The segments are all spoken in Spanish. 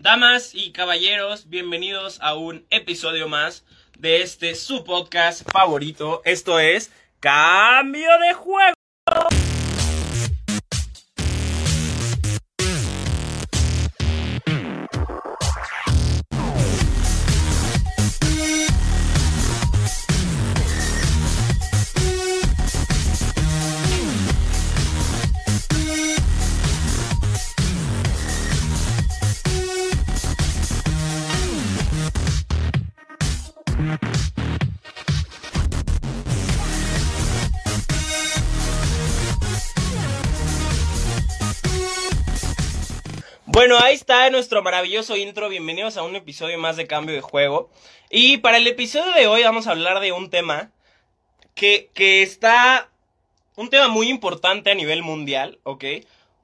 Damas y caballeros, bienvenidos a un episodio más de este su podcast favorito. Esto es Cambio de Juego. Bueno, ahí está nuestro maravilloso intro. Bienvenidos a un episodio más de Cambio de Juego. Y para el episodio de hoy vamos a hablar de un tema que, que está... Un tema muy importante a nivel mundial, ¿ok?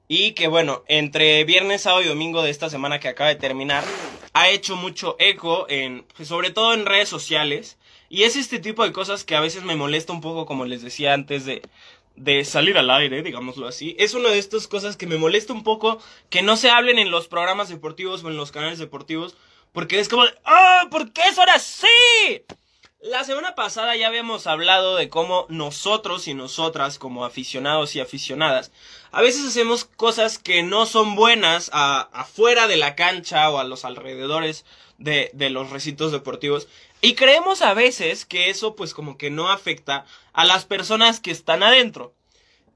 Y que bueno, entre viernes, sábado y domingo de esta semana que acaba de terminar, ha hecho mucho eco en, sobre todo en redes sociales. Y es este tipo de cosas que a veces me molesta un poco, como les decía antes de, de salir al aire, digámoslo así, es una de estas cosas que me molesta un poco que no se hablen en los programas deportivos o en los canales deportivos, porque es como, ¡ah! ¿Por qué son así? La semana pasada ya habíamos hablado de cómo nosotros y nosotras, como aficionados y aficionadas, a veces hacemos cosas que no son buenas a, afuera de la cancha o a los alrededores de, de los recintos deportivos. Y creemos a veces que eso pues como que no afecta a las personas que están adentro.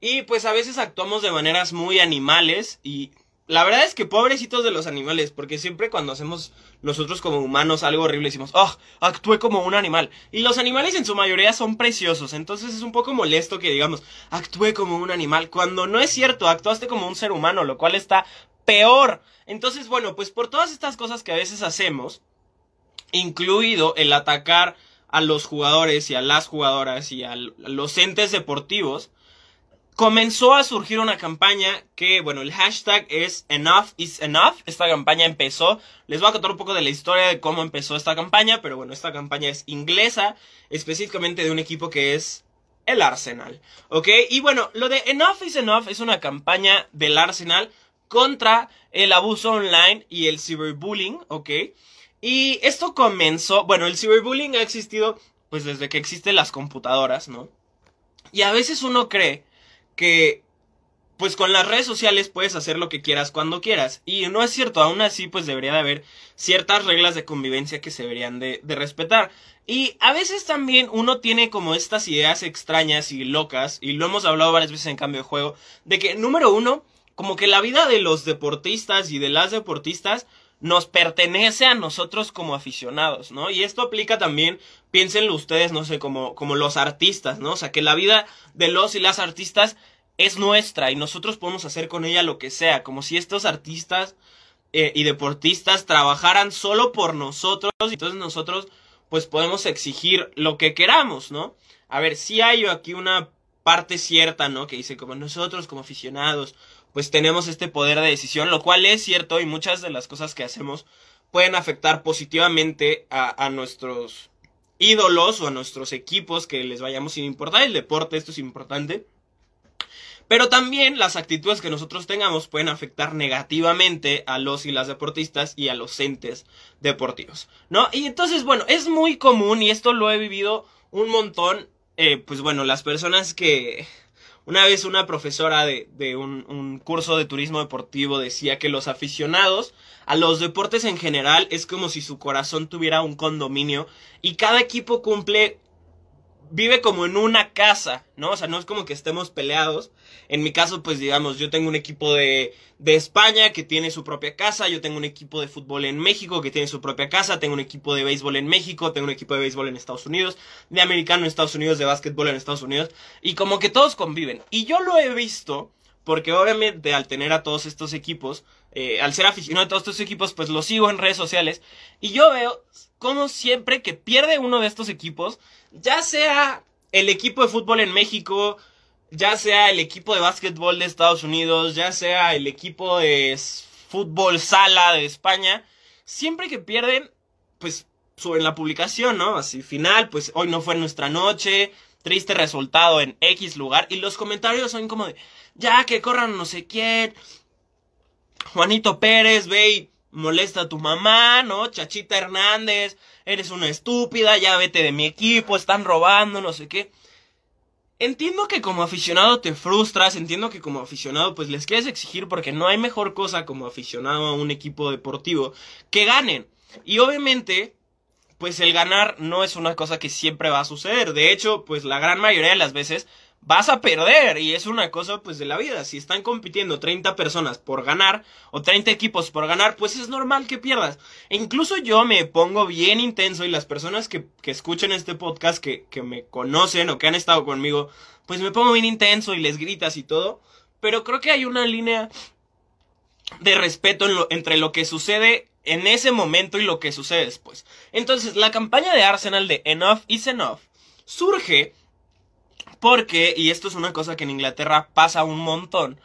Y pues a veces actuamos de maneras muy animales y la verdad es que pobrecitos de los animales, porque siempre cuando hacemos nosotros como humanos algo horrible decimos, oh, actué como un animal. Y los animales en su mayoría son preciosos, entonces es un poco molesto que digamos, actué como un animal, cuando no es cierto, actuaste como un ser humano, lo cual está peor. Entonces, bueno, pues por todas estas cosas que a veces hacemos, incluido el atacar a los jugadores y a las jugadoras y a los entes deportivos, comenzó a surgir una campaña que, bueno, el hashtag es Enough is Enough. Esta campaña empezó, les voy a contar un poco de la historia de cómo empezó esta campaña, pero bueno, esta campaña es inglesa, específicamente de un equipo que es el Arsenal, ¿ok? Y bueno, lo de Enough is Enough es una campaña del Arsenal contra el abuso online y el cyberbullying, ¿ok? Y esto comenzó, bueno, el cyberbullying ha existido pues desde que existen las computadoras, ¿no? Y a veces uno cree que pues con las redes sociales puedes hacer lo que quieras cuando quieras. Y no es cierto, aún así pues debería de haber ciertas reglas de convivencia que se deberían de, de, respetar. Y a veces también uno tiene como estas ideas extrañas y locas, y lo hemos hablado varias veces en cambio de juego, de que número uno, como que la vida de los deportistas y de las deportistas nos pertenece a nosotros como aficionados, ¿no? Y esto aplica también, piénsenlo ustedes, no sé, como, como los artistas, ¿no? O sea, que la vida de los y las artistas es nuestra y nosotros podemos hacer con ella lo que sea, como si estos artistas eh, y deportistas trabajaran solo por nosotros, y entonces nosotros pues podemos exigir lo que queramos, ¿no? A ver, si hay aquí una parte cierta, ¿no? Que dice como nosotros como aficionados pues tenemos este poder de decisión, lo cual es cierto y muchas de las cosas que hacemos pueden afectar positivamente a, a nuestros ídolos o a nuestros equipos que les vayamos sin importar el deporte, esto es importante. Pero también las actitudes que nosotros tengamos pueden afectar negativamente a los y las deportistas y a los entes deportivos, ¿no? Y entonces, bueno, es muy común y esto lo he vivido un montón, eh, pues bueno, las personas que, una vez una profesora de, de un, un, curso de turismo deportivo decía que los aficionados a los deportes en general es como si su corazón tuviera un condominio y cada equipo cumple vive como en una casa, ¿no? O sea, no es como que estemos peleados. En mi caso, pues digamos, yo tengo un equipo de, de España que tiene su propia casa, yo tengo un equipo de fútbol en México que tiene su propia casa, tengo un equipo de béisbol en México, tengo un equipo de béisbol en Estados Unidos, de americano en Estados Unidos, de básquetbol en Estados Unidos, y como que todos conviven. Y yo lo he visto, porque obviamente al tener a todos estos equipos, eh, al ser aficionado a todos estos equipos, pues los sigo en redes sociales, y yo veo como siempre que pierde uno de estos equipos, ya sea el equipo de fútbol en México, ya sea el equipo de básquetbol de Estados Unidos, ya sea el equipo de fútbol sala de España, siempre que pierden, pues suben la publicación, ¿no? Así final, pues hoy no fue nuestra noche, triste resultado en X lugar, y los comentarios son como de, ya que corran no sé quién, Juanito Pérez, ve y molesta a tu mamá, ¿no? Chachita Hernández, eres una estúpida, ya vete de mi equipo, están robando, no sé qué. Entiendo que como aficionado te frustras, entiendo que como aficionado pues les quieres exigir porque no hay mejor cosa como aficionado a un equipo deportivo que ganen. Y obviamente pues el ganar no es una cosa que siempre va a suceder. De hecho, pues la gran mayoría de las veces vas a perder y es una cosa pues de la vida. Si están compitiendo 30 personas por ganar o 30 equipos por ganar, pues es normal que pierdas. E incluso yo me pongo bien intenso y las personas que, que escuchen este podcast, que, que me conocen o que han estado conmigo, pues me pongo bien intenso y les gritas y todo. Pero creo que hay una línea de respeto entre lo que sucede en ese momento y lo que sucede después. Entonces, la campaña de Arsenal de Enough is Enough surge porque, y esto es una cosa que en Inglaterra pasa un montón,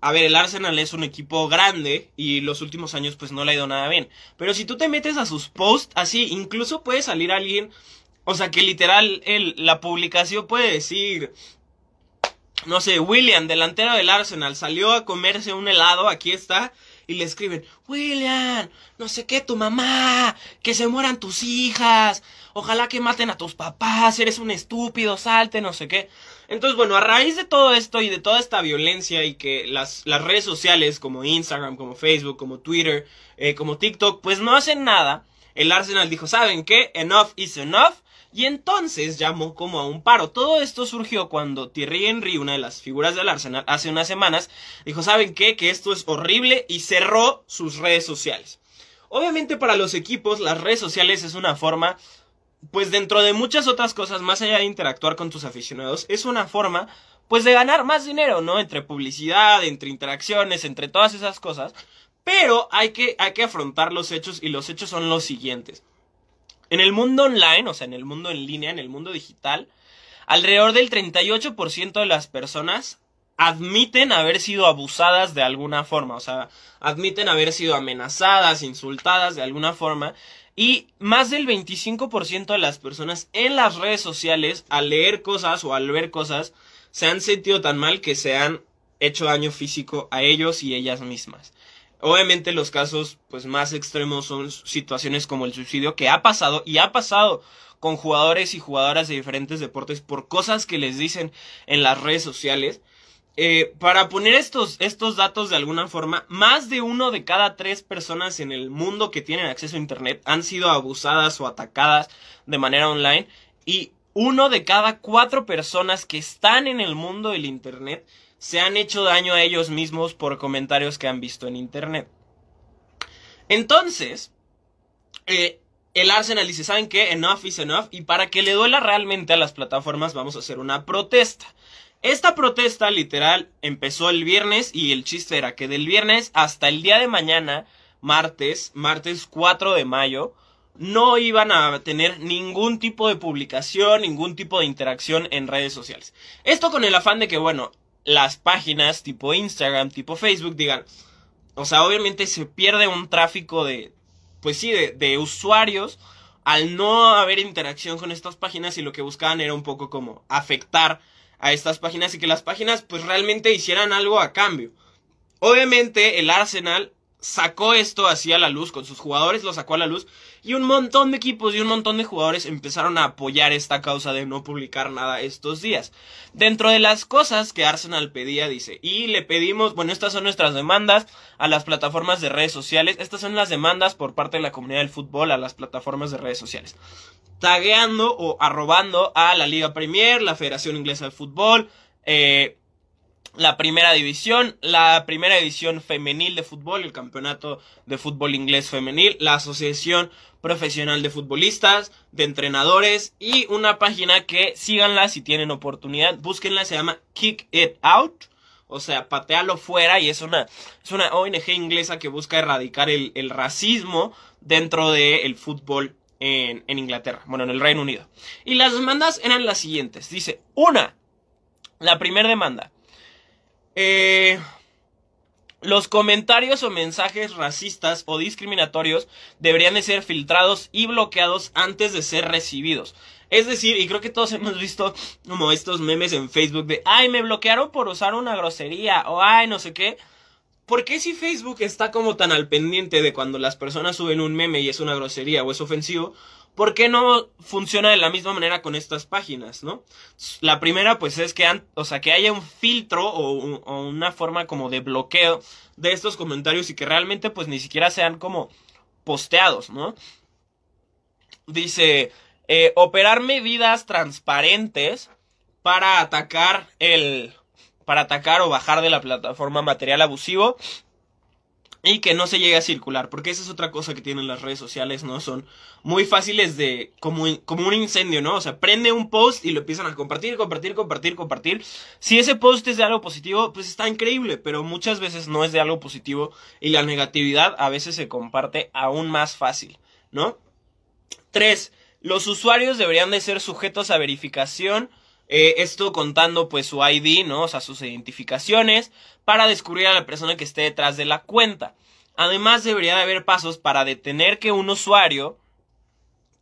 a ver, el Arsenal es un equipo grande y los últimos años pues no le ha ido nada bien. Pero si tú te metes a sus posts, así, incluso puede salir alguien, o sea que literal el, la publicación puede decir, no sé, William, delantero del Arsenal, salió a comerse un helado, aquí está, y le escriben, William, no sé qué, tu mamá, que se mueran tus hijas, ojalá que maten a tus papás, eres un estúpido, salte, no sé qué. Entonces, bueno, a raíz de todo esto y de toda esta violencia y que las, las redes sociales como Instagram, como Facebook, como Twitter, eh, como TikTok, pues no hacen nada, el Arsenal dijo, ¿saben qué? Enough is enough. Y entonces llamó como a un paro. Todo esto surgió cuando Thierry Henry, una de las figuras del Arsenal, hace unas semanas, dijo, ¿saben qué? Que esto es horrible y cerró sus redes sociales. Obviamente para los equipos las redes sociales es una forma, pues dentro de muchas otras cosas, más allá de interactuar con tus aficionados, es una forma, pues de ganar más dinero, ¿no? Entre publicidad, entre interacciones, entre todas esas cosas. Pero hay que, hay que afrontar los hechos y los hechos son los siguientes. En el mundo online, o sea, en el mundo en línea, en el mundo digital, alrededor del 38% de las personas admiten haber sido abusadas de alguna forma, o sea, admiten haber sido amenazadas, insultadas de alguna forma, y más del 25% de las personas en las redes sociales, al leer cosas o al ver cosas, se han sentido tan mal que se han hecho daño físico a ellos y ellas mismas. Obviamente los casos pues más extremos son situaciones como el suicidio que ha pasado y ha pasado con jugadores y jugadoras de diferentes deportes por cosas que les dicen en las redes sociales. Eh, para poner estos, estos datos de alguna forma, más de uno de cada tres personas en el mundo que tienen acceso a Internet han sido abusadas o atacadas de manera online y uno de cada cuatro personas que están en el mundo del Internet se han hecho daño a ellos mismos por comentarios que han visto en internet. Entonces, eh, el Arsenal dice, ¿saben qué? Enough is enough. Y para que le duela realmente a las plataformas, vamos a hacer una protesta. Esta protesta literal empezó el viernes y el chiste era que del viernes hasta el día de mañana, martes, martes 4 de mayo, no iban a tener ningún tipo de publicación, ningún tipo de interacción en redes sociales. Esto con el afán de que, bueno, las páginas tipo Instagram, tipo Facebook digan, o sea, obviamente se pierde un tráfico de, pues sí, de, de usuarios al no haber interacción con estas páginas y lo que buscaban era un poco como afectar a estas páginas y que las páginas pues realmente hicieran algo a cambio. Obviamente el Arsenal sacó esto así a la luz, con sus jugadores lo sacó a la luz y un montón de equipos y un montón de jugadores empezaron a apoyar esta causa de no publicar nada estos días. Dentro de las cosas que Arsenal pedía, dice, y le pedimos, bueno, estas son nuestras demandas a las plataformas de redes sociales, estas son las demandas por parte de la comunidad del fútbol a las plataformas de redes sociales. Tagueando o arrobando a la Liga Premier, la Federación Inglesa de Fútbol, eh, la primera división, la primera división femenil de fútbol, el campeonato de fútbol inglés femenil, la asociación profesional de futbolistas, de entrenadores y una página que síganla si tienen oportunidad, búsquenla, se llama Kick It Out, o sea, patealo fuera y es una, es una ONG inglesa que busca erradicar el, racismo dentro del fútbol en, en Inglaterra, bueno, en el Reino Unido. Y las demandas eran las siguientes, dice, una, la primera demanda, eh, los comentarios o mensajes racistas o discriminatorios deberían de ser filtrados y bloqueados antes de ser recibidos. Es decir, y creo que todos hemos visto como estos memes en Facebook de, ay, me bloquearon por usar una grosería o ay, no sé qué. ¿por qué si Facebook está como tan al pendiente de cuando las personas suben un meme y es una grosería o es ofensivo? ¿Por qué no funciona de la misma manera con estas páginas, no? La primera, pues, es que, o sea, que haya un filtro o, una forma como de bloqueo de estos comentarios y que realmente, pues, ni siquiera sean como posteados, ¿no? Dice, eh, operar medidas transparentes para atacar el, para atacar o bajar de la plataforma material abusivo y que no se llegue a circular, porque esa es otra cosa que tienen las redes sociales, ¿no? Son muy fáciles de, como, como un incendio, ¿no? O sea, prende un post y lo empiezan a compartir, compartir, compartir, compartir. Si ese post es de algo positivo, pues está increíble, pero muchas veces no es de algo positivo y la negatividad a veces se comparte aún más fácil, ¿no? Tres, los usuarios deberían de ser sujetos a verificación eh, esto contando pues su ID, ¿no? O sea, sus identificaciones para descubrir a la persona que esté detrás de la cuenta. Además, debería de haber pasos para detener que un usuario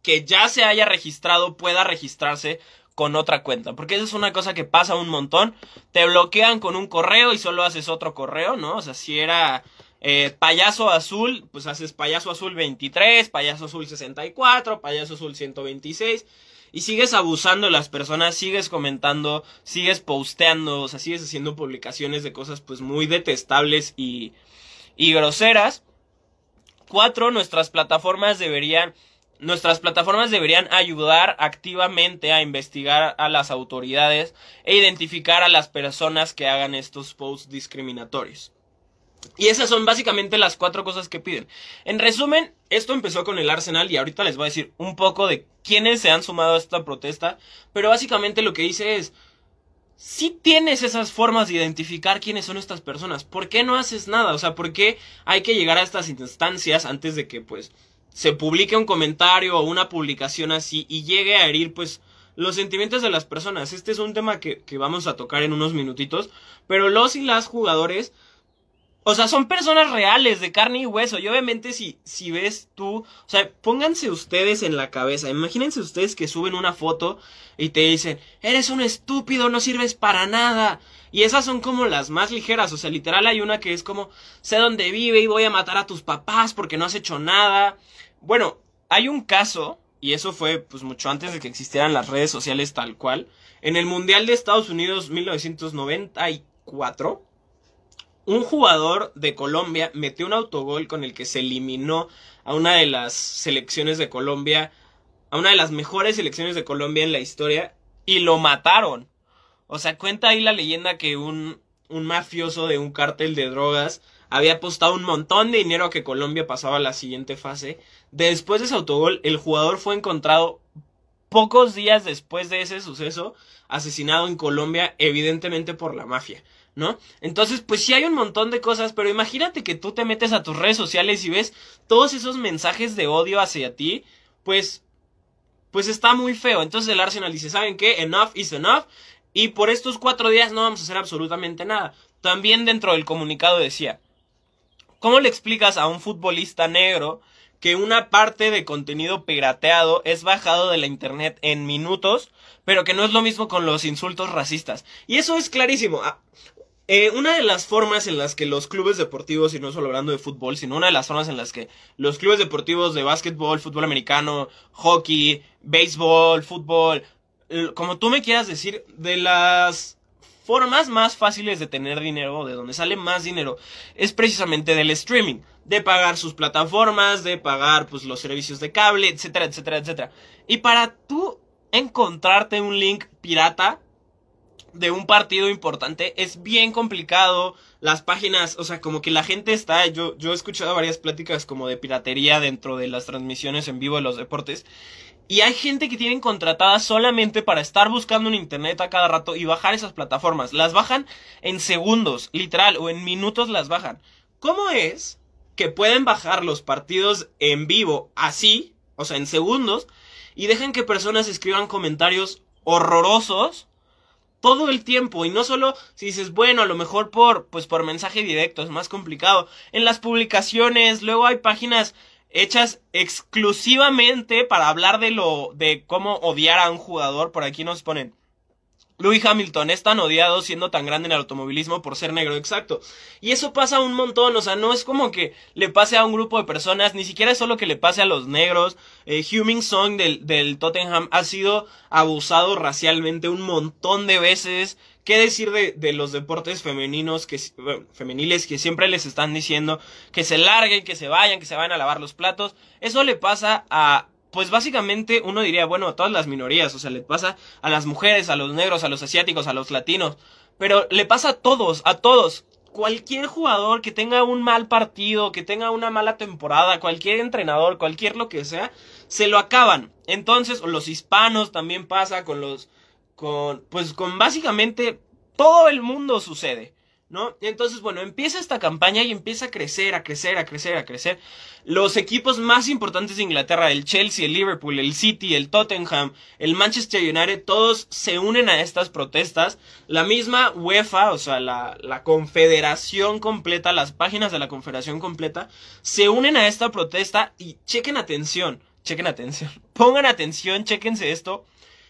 que ya se haya registrado pueda registrarse con otra cuenta. Porque eso es una cosa que pasa un montón. Te bloquean con un correo y solo haces otro correo, ¿no? O sea, si era eh, payaso azul, pues haces payaso azul 23, payaso azul 64, payaso azul 126 y sigues abusando de las personas, sigues comentando, sigues posteando, o sea, sigues haciendo publicaciones de cosas pues muy detestables y, y groseras. Cuatro, nuestras plataformas deberían Nuestras plataformas deberían ayudar activamente a investigar a las autoridades e identificar a las personas que hagan estos posts discriminatorios. Y esas son básicamente las cuatro cosas que piden. En resumen, esto empezó con el Arsenal y ahorita les voy a decir un poco de quiénes se han sumado a esta protesta, pero básicamente lo que dice es, si tienes esas formas de identificar quiénes son estas personas, ¿por qué no haces nada? O sea, ¿por qué hay que llegar a estas instancias antes de que pues se publique un comentario o una publicación así y llegue a herir pues los sentimientos de las personas? Este es un tema que, que vamos a tocar en unos minutitos, pero los y las jugadores o sea, son personas reales, de carne y hueso. Y obviamente si, si ves tú, o sea, pónganse ustedes en la cabeza. Imagínense ustedes que suben una foto y te dicen, eres un estúpido, no sirves para nada. Y esas son como las más ligeras. O sea, literal hay una que es como, sé dónde vive y voy a matar a tus papás porque no has hecho nada. Bueno, hay un caso, y eso fue pues mucho antes de que existieran las redes sociales tal cual. En el Mundial de Estados Unidos 1994 un jugador de Colombia metió un autogol con el que se eliminó a una de las selecciones de Colombia, a una de las mejores selecciones de Colombia en la historia, y lo mataron. O sea, cuenta ahí la leyenda que un, un mafioso de un cártel de drogas había apostado un montón de dinero a que Colombia pasaba a la siguiente fase. Después de ese autogol, el jugador fue encontrado pocos días después de ese suceso, asesinado en Colombia, evidentemente por la mafia. ¿No? Entonces, pues sí hay un montón de cosas, pero imagínate que tú te metes a tus redes sociales y ves todos esos mensajes de odio hacia ti, pues, pues está muy feo. Entonces el Arsenal dice, ¿saben qué? Enough is enough. Y por estos cuatro días no vamos a hacer absolutamente nada. También dentro del comunicado decía, ¿cómo le explicas a un futbolista negro que una parte de contenido pirateado es bajado de la internet en minutos, pero que no es lo mismo con los insultos racistas? Y eso es clarísimo. Eh, una de las formas en las que los clubes deportivos, y no solo hablando de fútbol, sino una de las formas en las que los clubes deportivos de básquetbol, fútbol americano, hockey, béisbol, fútbol, como tú me quieras decir, de las formas más fáciles de tener dinero, de donde sale más dinero, es precisamente del streaming, de pagar sus plataformas, de pagar pues los servicios de cable, etcétera, etcétera, etcétera. Y para tú encontrarte un link pirata, de un partido importante es bien complicado. Las páginas, o sea, como que la gente está, yo, yo he escuchado varias pláticas como de piratería dentro de las transmisiones en vivo de los deportes. Y hay gente que tienen contratada solamente para estar buscando en internet a cada rato y bajar esas plataformas. Las bajan en segundos, literal, o en minutos las bajan. ¿Cómo es que pueden bajar los partidos en vivo así, o sea, en segundos, y dejen que personas escriban comentarios horrorosos todo el tiempo y no solo si dices, bueno, a lo mejor por pues por mensaje directo es más complicado. En las publicaciones, luego hay páginas hechas exclusivamente para hablar de lo de cómo odiar a un jugador, por aquí nos ponen Louis Hamilton es tan odiado siendo tan grande en el automovilismo por ser negro, exacto. Y eso pasa un montón, o sea, no es como que le pase a un grupo de personas, ni siquiera es solo que le pase a los negros. Eh, Song del, del Tottenham ha sido abusado racialmente un montón de veces. ¿Qué decir de, de los deportes femeninos que, femeniles que siempre les están diciendo que se larguen, que se vayan, que se vayan a lavar los platos? Eso le pasa a pues básicamente uno diría, bueno, a todas las minorías, o sea, le pasa a las mujeres, a los negros, a los asiáticos, a los latinos, pero le pasa a todos, a todos. Cualquier jugador que tenga un mal partido, que tenga una mala temporada, cualquier entrenador, cualquier lo que sea, se lo acaban. Entonces, los hispanos también pasa con los, con, pues con básicamente todo el mundo sucede. ¿No? Entonces, bueno, empieza esta campaña y empieza a crecer, a crecer, a crecer, a crecer. Los equipos más importantes de Inglaterra, el Chelsea, el Liverpool, el City, el Tottenham, el Manchester United, todos se unen a estas protestas. La misma UEFA, o sea, la, la confederación completa, las páginas de la confederación completa, se unen a esta protesta y chequen atención, chequen atención, pongan atención, chequense esto.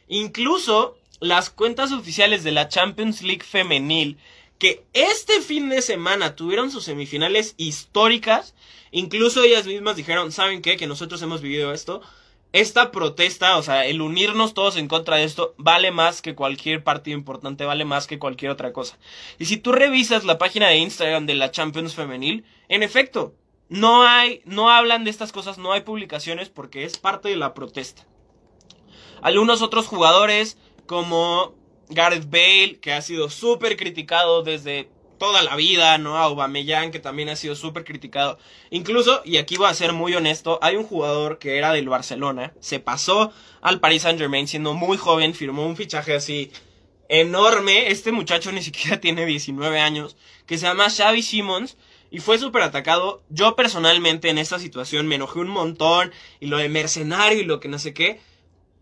Incluso las cuentas oficiales de la Champions League femenil que este fin de semana tuvieron sus semifinales históricas. Incluso ellas mismas dijeron, ¿saben qué? Que nosotros hemos vivido esto. Esta protesta, o sea, el unirnos todos en contra de esto, vale más que cualquier partido importante, vale más que cualquier otra cosa. Y si tú revisas la página de Instagram de la Champions Femenil, en efecto, no hay, no hablan de estas cosas, no hay publicaciones porque es parte de la protesta. Algunos otros jugadores, como Gareth Bale, que ha sido súper criticado desde toda la vida, ¿no? A Aubameyang, que también ha sido súper criticado. Incluso, y aquí voy a ser muy honesto, hay un jugador que era del Barcelona, se pasó al Paris Saint Germain siendo muy joven, firmó un fichaje así enorme, este muchacho ni siquiera tiene 19 años, que se llama Xavi Simons, y fue súper atacado. Yo personalmente en esta situación me enojé un montón, y lo de mercenario y lo que no sé qué.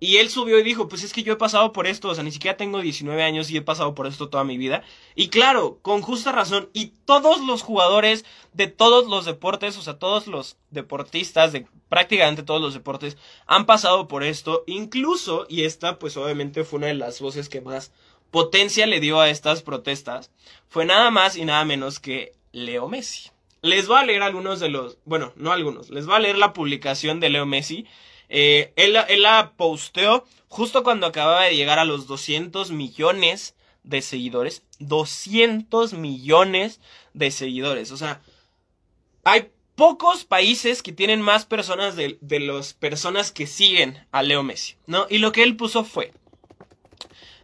Y él subió y dijo, pues es que yo he pasado por esto, o sea, ni siquiera tengo 19 años y he pasado por esto toda mi vida. Y claro, con justa razón, y todos los jugadores de todos los deportes, o sea, todos los deportistas de prácticamente todos los deportes han pasado por esto, incluso, y esta pues obviamente fue una de las voces que más potencia le dio a estas protestas, fue nada más y nada menos que Leo Messi. Les voy a leer algunos de los, bueno, no algunos, les voy a leer la publicación de Leo Messi eh, él, la posteó justo cuando acababa de llegar a los 200 millones de seguidores. 200 millones de seguidores. O sea, hay pocos países que tienen más personas de, las personas que siguen a Leo Messi, ¿no? Y lo que él puso fue,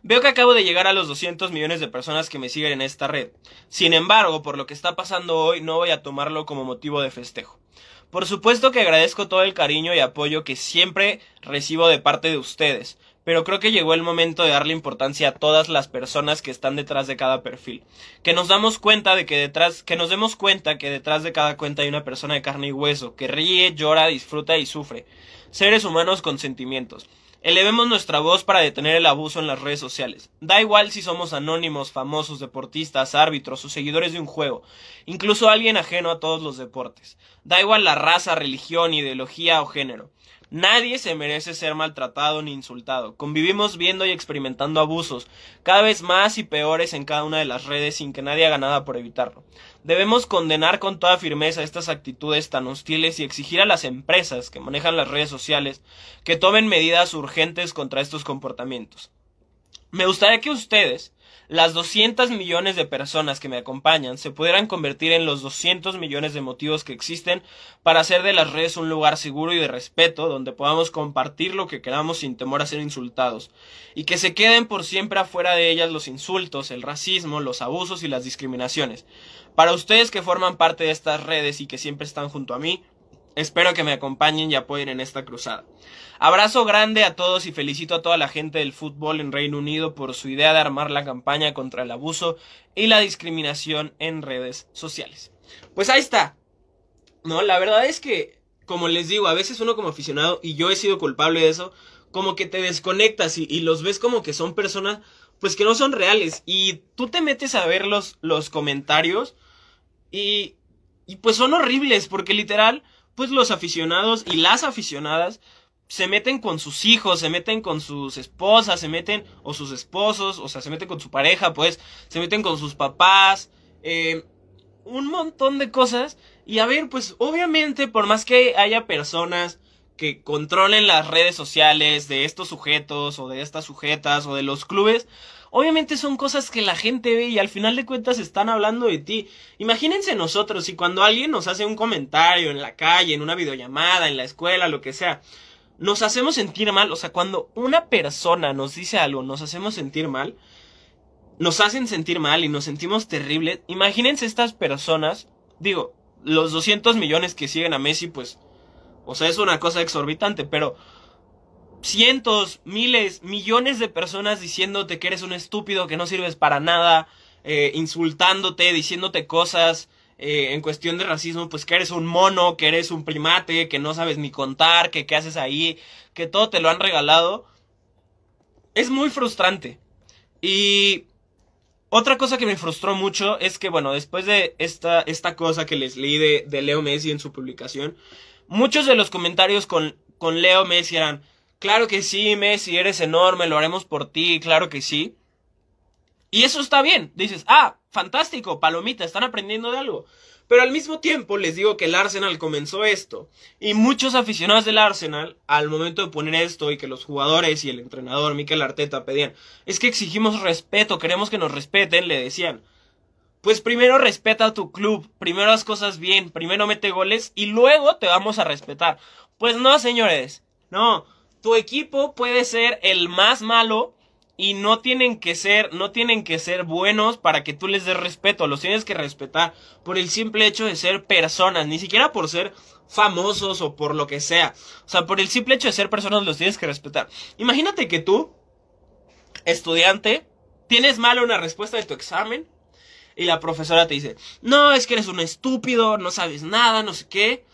Veo que acabo de llegar a los 200 millones de personas que me siguen en esta red. Sin embargo, por lo que está pasando hoy, no voy a tomarlo como motivo de festejo. Por supuesto que agradezco todo el cariño y apoyo que siempre recibo de parte de ustedes, pero creo que llegó el momento de darle importancia a todas las personas que están detrás de cada perfil. Que nos damos cuenta de que detrás, que nos demos cuenta que detrás de cada cuenta hay una persona de carne y hueso, que ríe, llora, disfruta y sufre. Seres humanos con sentimientos. Elevemos nuestra voz para detener el abuso en las redes sociales. Da igual si somos anónimos, famosos, deportistas, árbitros o seguidores de un juego, incluso alguien ajeno a todos los deportes. Da igual la raza, religión, ideología o género. Nadie se merece ser maltratado ni insultado. Convivimos viendo y experimentando abusos, cada vez más y peores en cada una de las redes sin que nadie haga nada por evitarlo. Debemos condenar con toda firmeza estas actitudes tan hostiles y exigir a las empresas que manejan las redes sociales que tomen medidas urgentes contra estos comportamientos. Me gustaría que ustedes, las 200 millones de personas que me acompañan se pudieran convertir en los 200 millones de motivos que existen para hacer de las redes un lugar seguro y de respeto donde podamos compartir lo que queramos sin temor a ser insultados y que se queden por siempre afuera de ellas los insultos, el racismo, los abusos y las discriminaciones. Para ustedes que forman parte de estas redes y que siempre están junto a mí, Espero que me acompañen y apoyen en esta cruzada. Abrazo grande a todos y felicito a toda la gente del fútbol en Reino Unido por su idea de armar la campaña contra el abuso y la discriminación en redes sociales. Pues ahí está. No, la verdad es que, como les digo, a veces uno como aficionado, y yo he sido culpable de eso, como que te desconectas y, los ves como que son personas, pues que no son reales. Y tú te metes a ver los, los comentarios y, y pues son horribles, porque literal pues los aficionados y las aficionadas se meten con sus hijos, se meten con sus esposas, se meten, o sus esposos, o sea, se meten con su pareja, pues, se meten con sus papás, eh, un montón de cosas. Y a ver, pues, obviamente, por más que haya personas que controlen las redes sociales de estos sujetos, o de estas sujetas, o de los clubes, obviamente son cosas que la gente ve y al final de cuentas están hablando de ti. Imagínense nosotros, si cuando alguien nos hace un comentario en la calle, en una videollamada, en la escuela, lo que sea, nos hacemos sentir mal, o sea, cuando una persona nos dice algo, nos hacemos sentir mal, nos hacen sentir mal y nos sentimos terrible. Imagínense estas personas, digo, los 200 millones que siguen a Messi, pues, o sea, es una cosa exorbitante, pero cientos, miles, millones de personas diciéndote que eres un estúpido, que no sirves para nada, eh, insultándote, diciéndote cosas, eh, en cuestión de racismo, pues que eres un mono, que eres un primate, que no sabes ni contar, que qué haces ahí, que todo te lo han regalado. Es muy frustrante. Y otra cosa que me frustró mucho es que, bueno, después de esta, esta cosa que les leí de, de Leo Messi en su publicación, muchos de los comentarios con, con Leo Messi eran, claro que sí, Messi, eres enorme, lo haremos por ti, claro que sí. Y eso está bien. Dices, ah, fantástico, palomita, están aprendiendo de algo. Pero al mismo tiempo les digo que el Arsenal comenzó esto. Y muchos aficionados del Arsenal, al momento de poner esto y que los jugadores y el entrenador Mikel Arteta pedían, es que exigimos respeto, queremos que nos respeten, le decían. Pues primero respeta a tu club, primero haz cosas bien, primero mete goles y luego te vamos a respetar. Pues no, señores, no. Tu equipo puede ser el más malo y no tienen que ser, no tienen que ser buenos para que tú les des respeto, los tienes que respetar por el simple hecho de ser personas, ni siquiera por ser famosos o por lo que sea. O sea, por el simple hecho de ser personas los tienes que respetar. Imagínate que tú, estudiante, tienes mal una respuesta de tu examen y la profesora te dice, no, es que eres un estúpido, no sabes nada, no sé qué.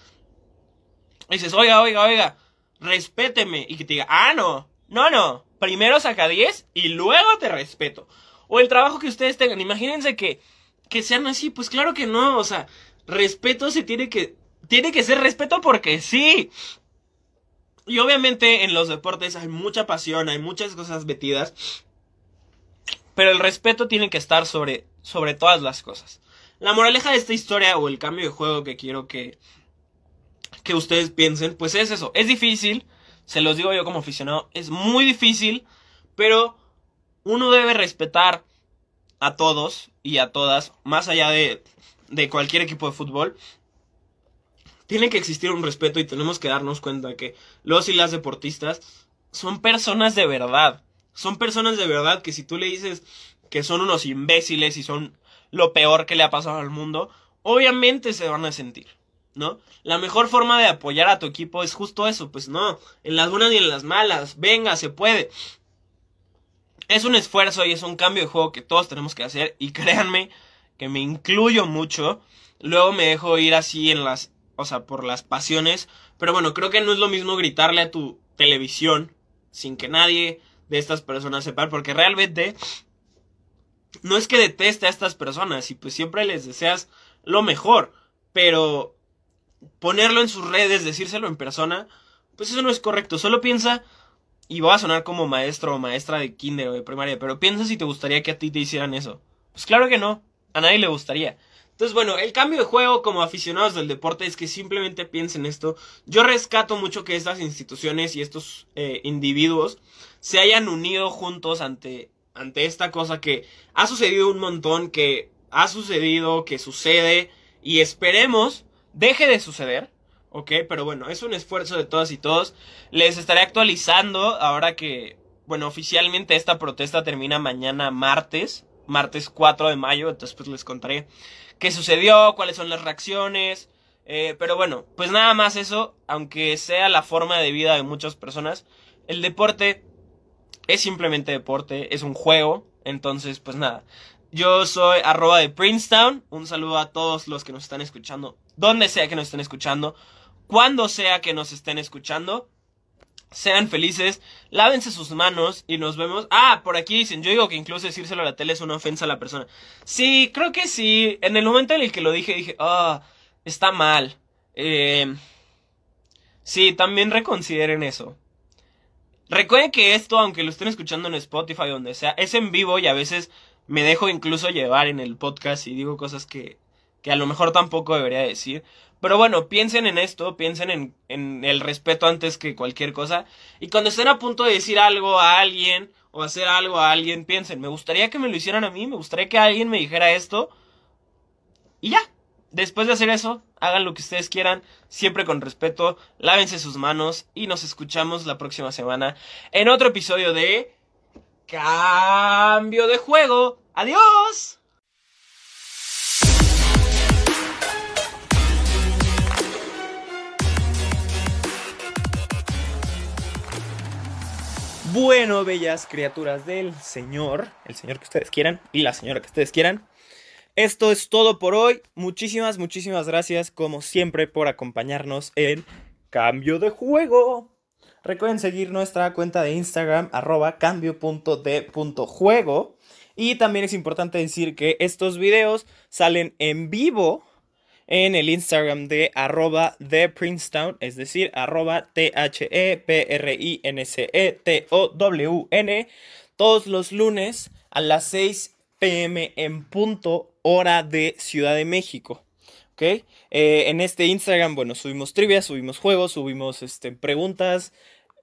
Y dices, oiga, oiga, oiga, respéteme. Y que te diga, ah, no, no, no, primero saca 10 y luego te respeto. O el trabajo que ustedes tengan. Imagínense que, que sean así. Pues claro que no. O sea, respeto se tiene que. Tiene que ser respeto porque sí. Y obviamente en los deportes hay mucha pasión, hay muchas cosas metidas. Pero el respeto tiene que estar sobre, sobre todas las cosas. La moraleja de esta historia o el cambio de juego que quiero que, que ustedes piensen, pues es eso. Es difícil, se los digo yo como aficionado, es muy difícil, pero uno debe respetar a todos y a todas, más allá de, de cualquier equipo de fútbol. Tiene que existir un respeto y tenemos que darnos cuenta que los y las deportistas son personas de verdad. Son personas de verdad que si tú le dices que son unos imbéciles y son lo peor que le ha pasado al mundo, obviamente se van a sentir. ¿No? La mejor forma de apoyar a tu equipo es justo eso, pues no, en las buenas y en las malas, venga, se puede. Es un esfuerzo y es un cambio de juego que todos tenemos que hacer y créanme que me incluyo mucho. Luego me dejo ir así en las, o sea, por las pasiones, pero bueno, creo que no es lo mismo gritarle a tu televisión sin que nadie de estas personas sepa, porque realmente no es que deteste a estas personas y pues siempre les deseas lo mejor, pero ponerlo en sus redes, decírselo en persona, pues eso no es correcto. Solo piensa, y voy a sonar como maestro o maestra de kinder o de primaria, pero piensa si te gustaría que a ti te hicieran eso. Pues claro que no, a nadie le gustaría. Entonces, bueno, el cambio de juego como aficionados del deporte es que simplemente piensen esto. Yo rescato mucho que estas instituciones y estos eh, individuos se hayan unido juntos ante, ante esta cosa que ha sucedido un montón, que ha sucedido, que sucede, y esperemos deje de suceder. Ok, pero bueno, es un esfuerzo de todas y todos. Les estaré actualizando ahora que, bueno, oficialmente esta protesta termina mañana martes, martes 4 de mayo, entonces pues les contaré qué sucedió, cuáles son las reacciones. Eh, pero bueno, pues nada más eso, aunque sea la forma de vida de muchas personas, el deporte es simplemente deporte, es un juego, entonces pues nada. Yo soy arroba de Princeton, un saludo a todos los que nos están escuchando donde sea que nos estén escuchando, cuando sea que nos estén escuchando. Sean felices, lávense sus manos y nos vemos. Ah, por aquí dicen, yo digo que incluso decírselo a la tele es una ofensa a la persona. Sí, creo que sí. En el momento en el que lo dije, dije, ah, está mal. Eh, Sí, también reconsideren eso. Recuerden que esto, aunque lo estén escuchando en Spotify o donde sea, es en vivo y a veces me dejo incluso llevar en el podcast y digo cosas que, que a lo mejor tampoco debería decir. Pero bueno, piensen en esto, piensen en, el respeto antes que cualquier cosa. Y cuando estén a punto de decir algo a alguien o hacer algo a alguien, piensen, me gustaría que me lo hicieran a mí, me gustaría que alguien me dijera esto. Y ya, después de hacer eso, hagan lo que ustedes quieran, siempre con respeto, lávense sus manos y nos escuchamos la próxima semana en otro episodio de Cambio de Juego. Adiós. Bueno, bellas criaturas del Señor, el Señor que ustedes quieran y la señora que ustedes quieran. Esto es todo por hoy. Muchísimas, muchísimas gracias, como siempre, por acompañarnos en Cambio de Juego. Recuerden seguir nuestra cuenta de Instagram, arroba cambio.de.juego. Y también es importante decir que estos videos salen en vivo en el Instagram de arroba Princetown, es decir, arroba T-H-E-P-R-I-N-C-E-T-O-W-N, todos los lunes a las 6 pm en punto hora de Ciudad de México. ¿Ok? Eh, en este Instagram, bueno, subimos trivia, subimos juegos, subimos este, preguntas,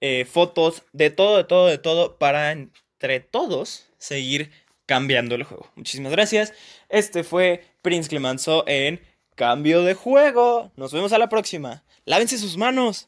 eh, fotos, de todo, de todo, de todo, para entre todos seguir cambiando el juego. Muchísimas gracias. Este fue Prince Clemenceau en Cambio de Juego. Nos vemos a la próxima. Lávense sus manos.